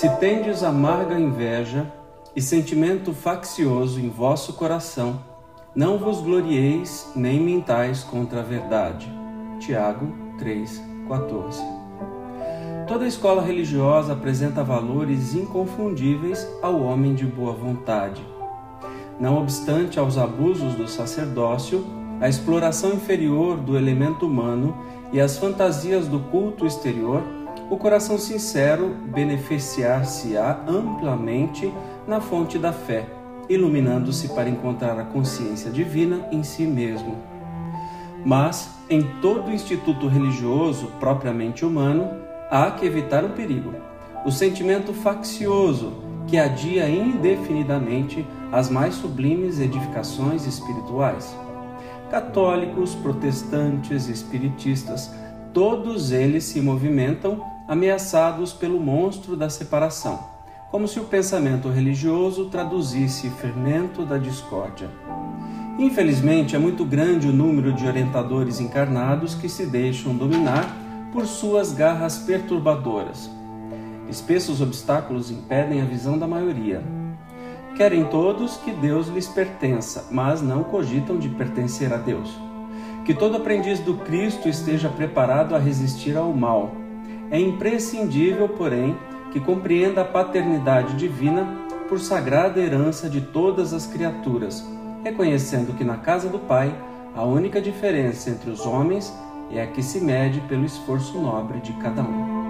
Se tendes amarga inveja e sentimento faccioso em vosso coração, não vos glorieis nem mintais contra a verdade. Tiago 3:14. Toda escola religiosa apresenta valores inconfundíveis ao homem de boa vontade. Não obstante aos abusos do sacerdócio, a exploração inferior do elemento humano e as fantasias do culto exterior, o coração sincero beneficiar-se-á amplamente na fonte da fé, iluminando-se para encontrar a consciência divina em si mesmo. Mas, em todo instituto religioso propriamente humano, há que evitar um perigo: o sentimento faccioso que adia indefinidamente as mais sublimes edificações espirituais. Católicos, protestantes, espiritistas, todos eles se movimentam ameaçados pelo monstro da separação, como se o pensamento religioso traduzisse fermento da discórdia. Infelizmente, é muito grande o número de orientadores encarnados que se deixam dominar por suas garras perturbadoras. Espessos obstáculos impedem a visão da maioria. Querem todos que Deus lhes pertença, mas não cogitam de pertencer a Deus. Que todo aprendiz do Cristo esteja preparado a resistir ao mal. É imprescindível, porém, que compreenda a paternidade divina por sagrada herança de todas as criaturas, reconhecendo que na casa do Pai a única diferença entre os homens é a que se mede pelo esforço nobre de cada um.